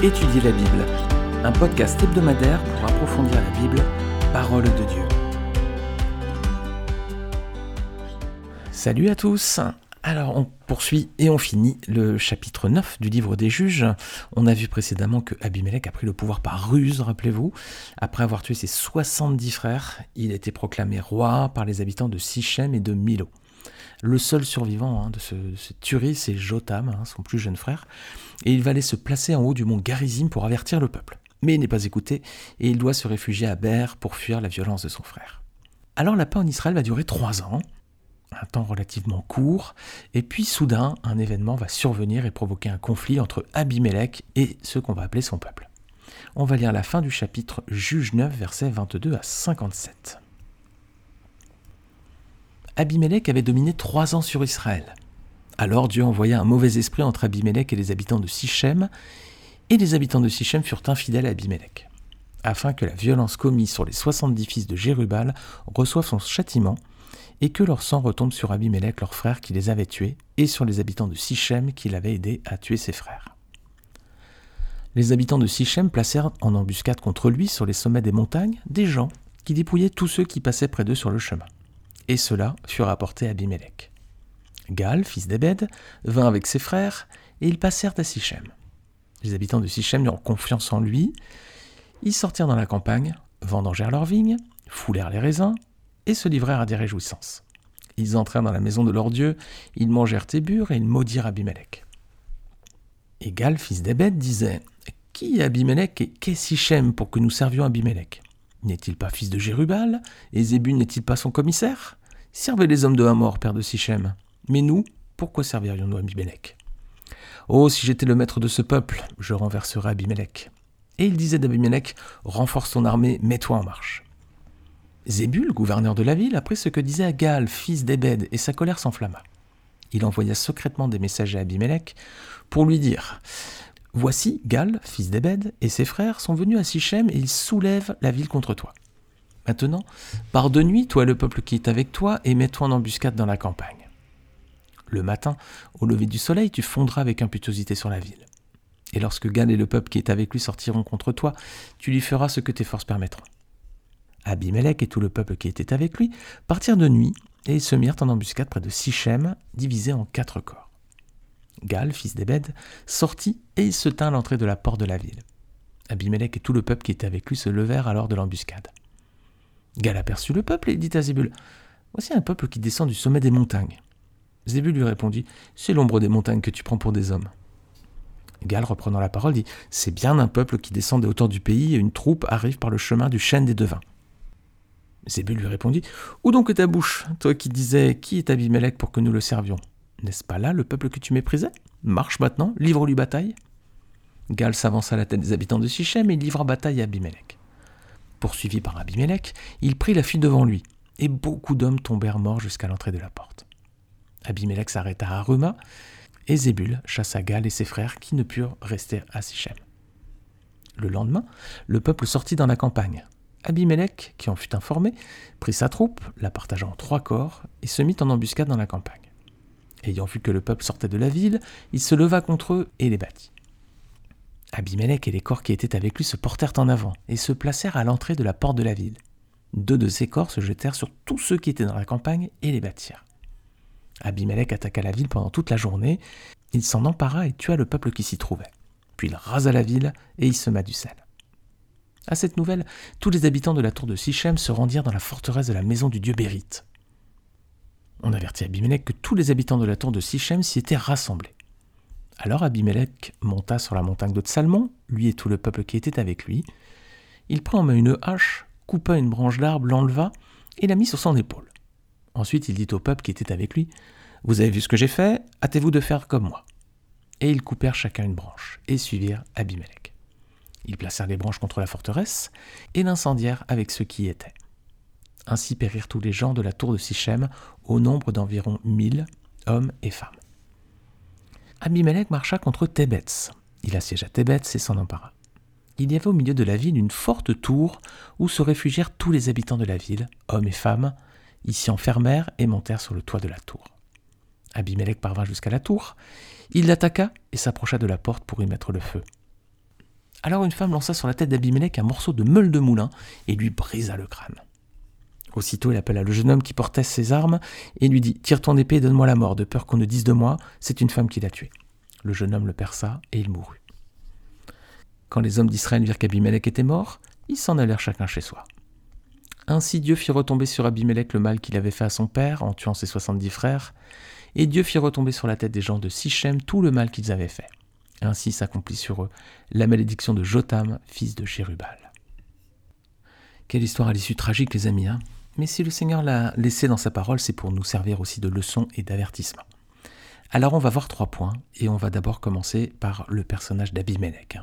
Étudier la Bible, un podcast hebdomadaire pour approfondir la Bible, parole de Dieu. Salut à tous alors on poursuit et on finit le chapitre 9 du livre des juges. On a vu précédemment que Abimelech a pris le pouvoir par ruse, rappelez-vous. Après avoir tué ses 70 frères, il a été proclamé roi par les habitants de Sichem et de Milo. Le seul survivant hein, de, ce, cette tuerie, c'est Jotam, hein, son plus jeune frère, et il va aller se placer en haut du mont Garizim pour avertir le peuple. Mais il n'est pas écouté, et il doit se réfugier à Ber pour fuir la violence de son frère. Alors la paix en Israël va durer trois ans, un temps relativement court, et puis soudain, un événement va survenir et provoquer un conflit entre Abimelech et ce qu'on va appeler son peuple. On va lire la fin du chapitre Juge 9, versets 22 à 57. Abimelech avait dominé trois ans sur Israël. Alors Dieu envoya un mauvais esprit entre Abimelech et les habitants de Sichem, et les habitants de Sichem furent infidèles à Abimelech, afin que la violence commise sur les soixante-dix fils de Jérubal reçoive son châtiment, et que leur sang retombe sur Abimelech, leur frère qui les avait tués, et sur les habitants de Sichem qui l'avaient aidé à tuer ses frères. Les habitants de Sichem placèrent en embuscade contre lui sur les sommets des montagnes des gens qui dépouillaient tous ceux qui passaient près d'eux sur le chemin et cela fut rapporté à Abimelech. Gal, fils d'Ebed, vint avec ses frères, et ils passèrent à Sichem. Les habitants de Sichem eurent confiance en lui. Ils sortirent dans la campagne, vendangèrent leurs vignes, foulèrent les raisins, et se livrèrent à des réjouissances. Ils entrèrent dans la maison de leur Dieu, ils mangèrent et burent, et ils maudirent Abimelech. Et Gal, fils d'Ebed, disait Qui est Abimelech et qu'est Sichem pour que nous servions Abimelech? N'est-il pas fils de Jérubal Et Zébul n'est-il pas son commissaire? Servez les hommes de Hamor, père de Sichem. Mais nous, pourquoi servirions-nous Abimelech? Oh, si j'étais le maître de ce peuple, je renverserais Abimelech. Et il disait d'Abimelech Renforce ton armée, mets-toi en marche. Zébul, gouverneur de la ville, apprit ce que disait Agal, fils d'Ebed, et sa colère s'enflamma. Il envoya secrètement des messagers à Abimelech pour lui dire Voici Gal, fils d'Ebed, et ses frères sont venus à Sichem et ils soulèvent la ville contre toi. Maintenant, pars de nuit, toi et le peuple qui est avec toi, et mets-toi en embuscade dans la campagne. Le matin, au lever du soleil, tu fondras avec impétuosité sur la ville. Et lorsque Gal et le peuple qui est avec lui sortiront contre toi, tu lui feras ce que tes forces permettront. Abimelech et tout le peuple qui était avec lui partirent de nuit, et ils se mirent en embuscade près de Sichem, divisés en quatre corps. Gal, fils d'Ebed, sortit et il se tint à l'entrée de la porte de la ville. Abimelech et tout le peuple qui était avec lui se levèrent alors de l'embuscade. Gal aperçut le peuple et dit à Zébul Voici un peuple qui descend du sommet des montagnes. Zébul lui répondit C'est l'ombre des montagnes que tu prends pour des hommes. Gal, reprenant la parole, dit C'est bien un peuple qui descend des hauteurs du pays et une troupe arrive par le chemin du chêne des devins. Zébul lui répondit Où donc est ta bouche, toi qui disais Qui est Abimelech pour que nous le servions? N'est-ce pas là le peuple que tu méprisais? Marche maintenant, livre-lui bataille. Gal s'avança à la tête des habitants de Sichem et livra bataille à Abimelech. Poursuivi par Abimelech, il prit la fuite devant lui, et beaucoup d'hommes tombèrent morts jusqu'à l'entrée de la porte. Abimelech s'arrêta à Ruma, et Zébul chassa Gal et ses frères qui ne purent rester à Sichem. Le lendemain, le peuple sortit dans la campagne. Abimelech, qui en fut informé, prit sa troupe, la partagea en trois corps, et se mit en embuscade dans la campagne. Ayant vu que le peuple sortait de la ville, il se leva contre eux et les battit. Abimelech et les corps qui étaient avec lui se portèrent en avant et se placèrent à l'entrée de la porte de la ville. Deux de ces corps se jetèrent sur tous ceux qui étaient dans la campagne et les battirent. Abimelech attaqua la ville pendant toute la journée. Il s'en empara et tua le peuple qui s'y trouvait. Puis il rasa la ville et y sema du sel. À cette nouvelle, tous les habitants de la tour de Sichem se rendirent dans la forteresse de la maison du dieu Bérite. On avertit Abimelech que tous les habitants de la tour de Sichem s'y étaient rassemblés. Alors Abimelech monta sur la montagne de Salmon, lui et tout le peuple qui était avec lui. Il prit en main une hache, coupa une branche d'arbre, l'enleva et la mit sur son épaule. Ensuite il dit au peuple qui était avec lui Vous avez vu ce que j'ai fait, hâtez-vous de faire comme moi. Et ils coupèrent chacun une branche et suivirent Abimelech. Ils placèrent les branches contre la forteresse et l'incendièrent avec ceux qui y étaient. Ainsi périrent tous les gens de la tour de Sichem, au nombre d'environ mille hommes et femmes. Abimelech marcha contre Thébets. Il assiégea Thébets et s'en empara. Il y avait au milieu de la ville une forte tour où se réfugièrent tous les habitants de la ville, hommes et femmes. Ils s'y enfermèrent et montèrent sur le toit de la tour. Abimelech parvint jusqu'à la tour. Il l'attaqua et s'approcha de la porte pour y mettre le feu. Alors une femme lança sur la tête d'Abimelech un morceau de meule de moulin et lui brisa le crâne. Aussitôt, il appela le jeune homme qui portait ses armes et lui dit Tire ton épée et donne-moi la mort, de peur qu'on ne dise de moi, c'est une femme qui l'a tué. Le jeune homme le perça et il mourut. Quand les hommes d'Israël virent qu'Abimelech était mort, ils s'en allèrent chacun chez soi. Ainsi Dieu fit retomber sur Abimelech le mal qu'il avait fait à son père en tuant ses soixante-dix frères, et Dieu fit retomber sur la tête des gens de Sichem tout le mal qu'ils avaient fait. Ainsi s'accomplit sur eux la malédiction de Jotam, fils de Chérubal. Quelle histoire à l'issue tragique, les amis. Hein Mais si le Seigneur l'a laissé dans sa parole, c'est pour nous servir aussi de leçon et d'avertissement. Alors on va voir trois points, et on va d'abord commencer par le personnage d'Abimelech.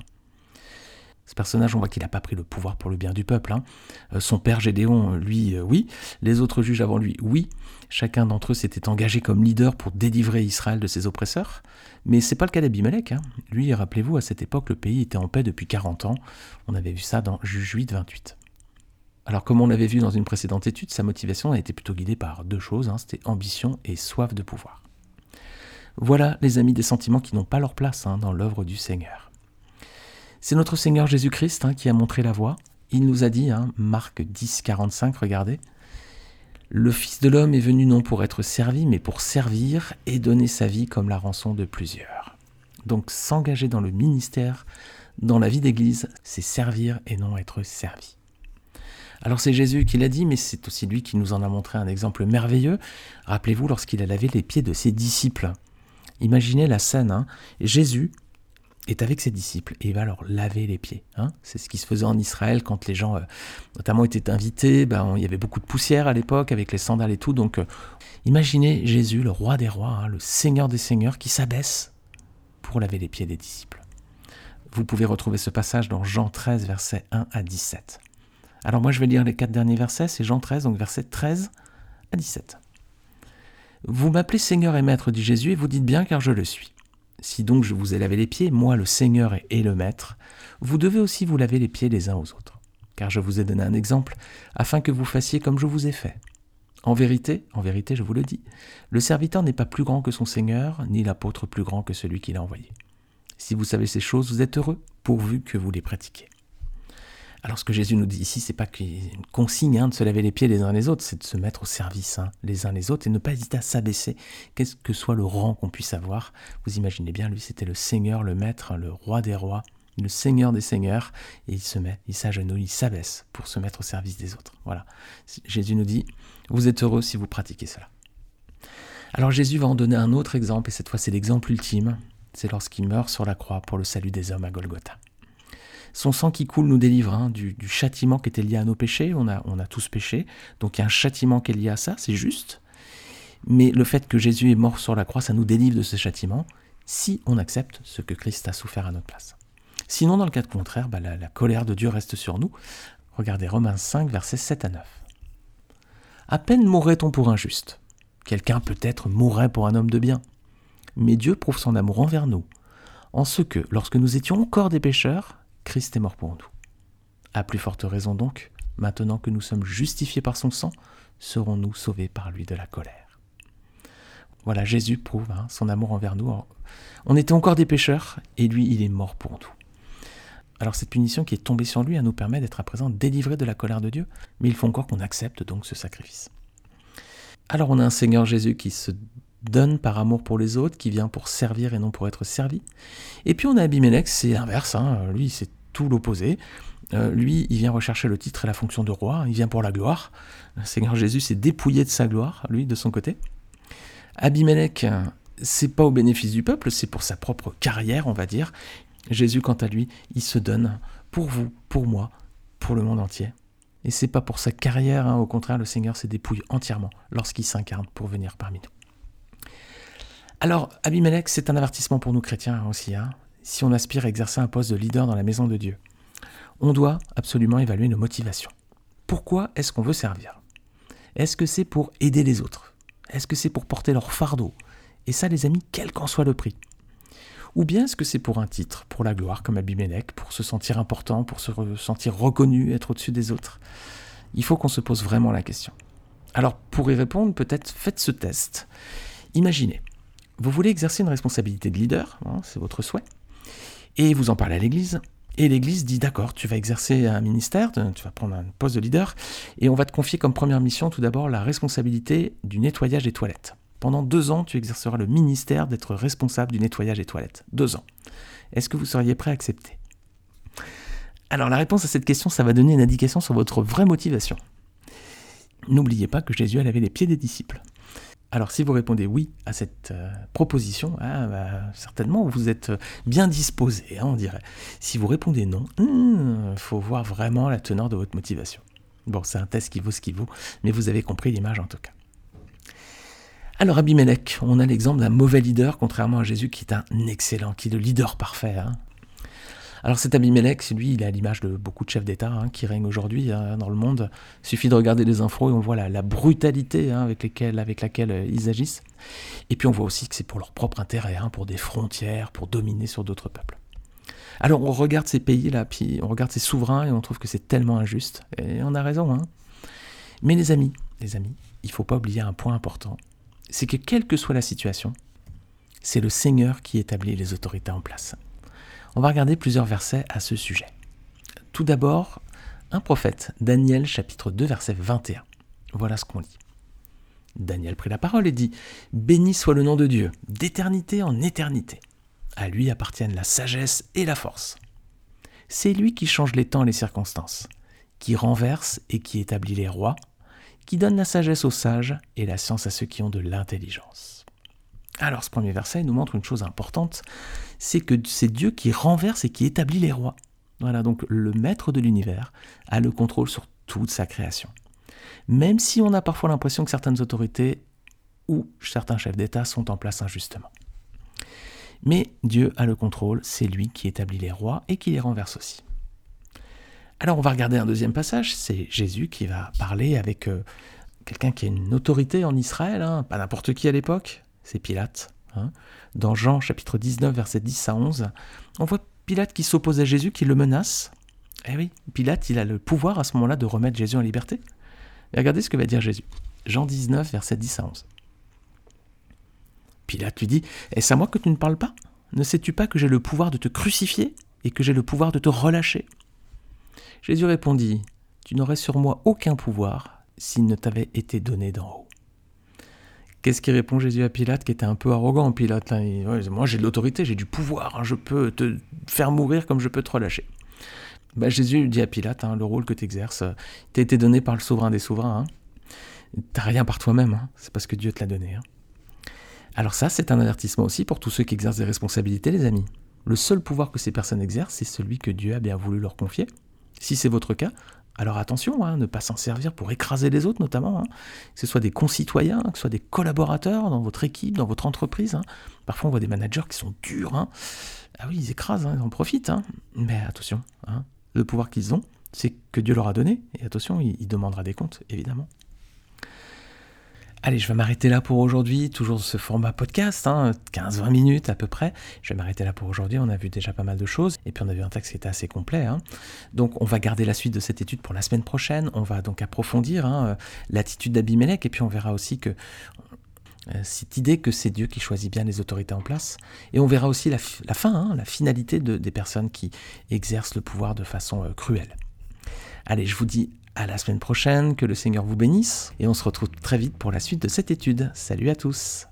Ce personnage, on voit qu'il n'a pas pris le pouvoir pour le bien du peuple. Hein. Euh, son père Gédéon, lui, euh, oui. Les autres juges avant lui, oui. Chacun d'entre eux s'était engagé comme leader pour délivrer Israël de ses oppresseurs. Mais c'est pas le cas d'Abimelech. Hein. Lui, rappelez-vous, à cette époque, le pays était en paix depuis 40 ans. On avait vu ça dans Juge 8, 28. Alors, comme on l'avait vu dans une précédente étude, sa motivation a été plutôt guidée par deux choses hein. c'était ambition et soif de pouvoir. Voilà, les amis, des sentiments qui n'ont pas leur place dans l'œuvre du Seigneur. C'est notre Seigneur Jésus-Christ hein, qui a montré la voie. Il nous a dit, hein, Marc 10, 45, regardez, Le Fils de l'homme est venu non pour être servi, mais pour servir et donner sa vie comme la rançon de plusieurs. Donc s'engager dans le ministère, dans la vie d'Église, c'est servir et non être servi. Alors c'est Jésus qui l'a dit, mais c'est aussi lui qui nous en a montré un exemple merveilleux. Rappelez-vous lorsqu'il a lavé les pieds de ses disciples. Imaginez la scène. Hein. Jésus est avec ses disciples et il va leur laver les pieds. Hein. C'est ce qui se faisait en Israël quand les gens, euh, notamment, étaient invités. Ben, il y avait beaucoup de poussière à l'époque avec les sandales et tout. Donc, euh, imaginez Jésus, le roi des rois, hein, le Seigneur des seigneurs, qui s'abaisse pour laver les pieds des disciples. Vous pouvez retrouver ce passage dans Jean 13, versets 1 à 17. Alors moi, je vais lire les quatre derniers versets. C'est Jean 13, donc versets 13 à 17. Vous m'appelez Seigneur et Maître, dit Jésus, et vous dites bien car je le suis. Si donc je vous ai lavé les pieds, moi le Seigneur et le Maître, vous devez aussi vous laver les pieds les uns aux autres. Car je vous ai donné un exemple, afin que vous fassiez comme je vous ai fait. En vérité, en vérité, je vous le dis, le serviteur n'est pas plus grand que son Seigneur, ni l'apôtre plus grand que celui qui l'a envoyé. Si vous savez ces choses, vous êtes heureux, pourvu que vous les pratiquiez. Alors ce que Jésus nous dit ici, c'est pas une consigne hein, de se laver les pieds les uns les autres, c'est de se mettre au service hein, les uns les autres et ne pas hésiter à s'abaisser, quel que soit le rang qu'on puisse avoir? Vous imaginez bien, lui c'était le Seigneur, le Maître, le Roi des rois, le Seigneur des seigneurs, et il se met, il s'agenouille, il s'abaisse pour se mettre au service des autres. Voilà. Jésus nous dit, vous êtes heureux si vous pratiquez cela. Alors Jésus va en donner un autre exemple, et cette fois c'est l'exemple ultime, c'est lorsqu'il meurt sur la croix pour le salut des hommes à Golgotha. Son sang qui coule nous délivre hein, du, châtiment qui était lié à nos péchés. On a, a tous péché. Donc il y a un châtiment qui est lié à ça, c'est juste. Mais le fait que Jésus est mort sur la croix, ça nous délivre de ce châtiment si on accepte ce que Christ a souffert à notre place. Sinon, dans le cas contraire, bah, la, la colère de Dieu reste sur nous. Regardez Romains 5, versets 7 à 9. À peine mourrait-on pour un juste. Quelqu'un peut-être mourrait pour un homme de bien. Mais Dieu prouve son amour envers nous, en ce que, lorsque nous étions encore des pécheurs, Christ est mort pour nous. À plus forte raison donc, maintenant que nous sommes justifiés par son sang, serons-nous sauvés par lui de la colère. Voilà, Jésus prouve hein, son amour envers nous. On était encore des pécheurs, et lui, il est mort pour nous. Alors cette punition qui est tombée sur lui, elle nous permet d'être à présent délivrés de la colère de Dieu, mais il faut encore qu'on accepte donc ce sacrifice. Alors on a un Seigneur Jésus qui se donne par amour pour les autres, qui vient pour servir et non pour être servi. Et puis on a Abimelech, c'est l'inverse, hein. lui c'est tout l'opposé. Euh, lui, il vient rechercher le titre et la fonction de roi, il vient pour la gloire. Le Seigneur Jésus s'est dépouillé de sa gloire, lui, de son côté. Abimelech, c'est pas au bénéfice du peuple, c'est pour sa propre carrière, on va dire. Jésus, quant à lui, il se donne pour vous, pour moi, pour le monde entier. Et c'est pas pour sa carrière, hein. au contraire, le Seigneur se dépouille entièrement lorsqu'il s'incarne pour venir parmi nous. Alors, Abimelech, c'est un avertissement pour nous chrétiens aussi. Hein. Si on aspire à exercer un poste de leader dans la maison de Dieu, on doit absolument évaluer nos motivations. Pourquoi est-ce qu'on veut servir? Est-ce que c'est pour aider les autres? Est-ce que c'est pour porter leur fardeau? Et ça, les amis, quel qu'en soit le prix. Ou bien est-ce que c'est pour un titre, pour la gloire, comme Abimelech, pour se sentir important, pour se sentir reconnu, être au-dessus des autres? Il faut qu'on se pose vraiment la question. Alors, pour y répondre, peut-être faites ce test. Imaginez, vous voulez exercer une responsabilité de leader, hein, c'est votre souhait, et vous en parlez à l'Église, Et l'Église dit d'accord, tu vas exercer un ministère, tu vas prendre un poste de leader, et on va te confier comme première mission tout d'abord la responsabilité du nettoyage des toilettes. Pendant deux ans, tu exerceras le ministère d'être responsable du nettoyage des toilettes. Deux ans. Est-ce que vous seriez prêt à accepter? Alors la réponse à cette question, ça va donner une indication sur votre vraie motivation. N'oubliez pas que Jésus a lavé les pieds des disciples. Alors si vous répondez oui à cette euh, proposition, ah, bah, certainement vous êtes bien disposé, hein, on dirait. Si vous répondez non, il hmm, faut voir vraiment la teneur de votre motivation. Bon, c'est un test qui vaut ce qu'il vaut, mais vous avez compris l'image en tout cas. Alors Abimelech, on a l'exemple d'un mauvais leader, contrairement à Jésus qui est un excellent, qui est le leader parfait. Hein. Alors cet Abimelech, lui, il est à l'image de beaucoup de chefs d'État hein, qui règnent aujourd'hui hein, dans le monde. Il suffit de regarder les infos et on voit la, brutalité hein, avec, laquelle euh, ils agissent. Et puis on voit aussi que c'est pour leur propre intérêt, pour des frontières, pour dominer sur d'autres peuples. Alors on regarde ces pays-là, puis on regarde ces souverains et on trouve que c'est tellement injuste. Et on a raison. Mais les amis, les amis, il ne faut pas oublier un point important. C'est que quelle que soit la situation, c'est le Seigneur qui établit les autorités en place. On va regarder plusieurs versets à ce sujet. Tout d'abord, un prophète, Daniel chapitre 2 verset 21. Voilà ce qu'on lit. Daniel prit la parole et dit Béni soit le nom de Dieu, d'éternité en éternité. À lui appartiennent la sagesse et la force. C'est lui qui change les temps et les circonstances, qui renverse et qui établit les rois, qui donne la sagesse aux sages et la science à ceux qui ont de l'intelligence. Alors ce premier verset nous montre une chose importante, c'est que c'est Dieu qui renverse et qui établit les rois. Voilà, donc le maître de l'univers a le contrôle sur toute sa création. Même si on a parfois l'impression que certaines autorités ou certains chefs d'État sont en place injustement. Mais Dieu a le contrôle, c'est lui qui établit les rois et qui les renverse aussi. Alors on va regarder un deuxième passage, c'est Jésus qui va parler avec euh, quelqu'un qui a une autorité en Israël, hein, pas n'importe qui à l'époque, c'est Pilate. Hein. Dans Jean chapitre 19, verset 10 à 11, on voit Pilate qui s'oppose à Jésus, qui le menace. Eh oui, Pilate, il a le pouvoir à ce moment-là de remettre Jésus en liberté. Regardez ce que va dire Jésus. Jean 19, verset 10 à 11. Pilate lui dit Est-ce à moi que tu ne parles pas? Ne sais-tu pas que j'ai le pouvoir de te crucifier et que j'ai le pouvoir de te relâcher? Jésus répondit Tu n'aurais sur moi aucun pouvoir s'il ne t'avait été donné d'en haut. Qu'est-ce qui répond Jésus à Pilate, qui était un peu arrogant, Pilate Moi j'ai de l'autorité, j'ai du pouvoir, hein, je peux te faire mourir comme je peux te relâcher. Ben, Jésus dit à Pilate, hein, le rôle que tu exerces, euh, t'a été donné par le souverain des souverains. Hein. T'as rien par toi-même, c'est parce que Dieu te l'a donné. Alors ça, c'est un avertissement aussi pour tous ceux qui exercent des responsabilités, les amis. Le seul pouvoir que ces personnes exercent, c'est celui que Dieu a bien voulu leur confier. Si c'est votre cas, alors attention, hein, ne pas s'en servir pour écraser les autres notamment, hein. que ce soit des concitoyens, que ce soit des collaborateurs dans votre équipe, dans votre entreprise. Hein. Parfois on voit des managers qui sont durs. Ah oui, ils écrasent, ils en profitent. Mais attention, le pouvoir qu'ils ont, c'est que Dieu leur a donné. Et attention, il demandera des comptes, évidemment. Allez, je vais m'arrêter là pour aujourd'hui. Toujours ce format podcast, 15-20 hein, minutes à peu près. Je vais m'arrêter là pour aujourd'hui. On a vu déjà pas mal de choses. Et puis on a vu un texte qui était assez complet. Hein. Donc on va garder la suite de cette étude pour la semaine prochaine. On va donc approfondir hein, l'attitude d'Abimelech. Et puis on verra aussi que euh, cette idée que c'est Dieu qui choisit bien les autorités en place. Et on verra aussi la, fin, la finalité des personnes qui exercent le pouvoir de façon euh, cruelle. Allez, je vous dis à la semaine prochaine, que le Seigneur vous bénisse, et on se retrouve très vite pour la suite de cette étude. Salut à tous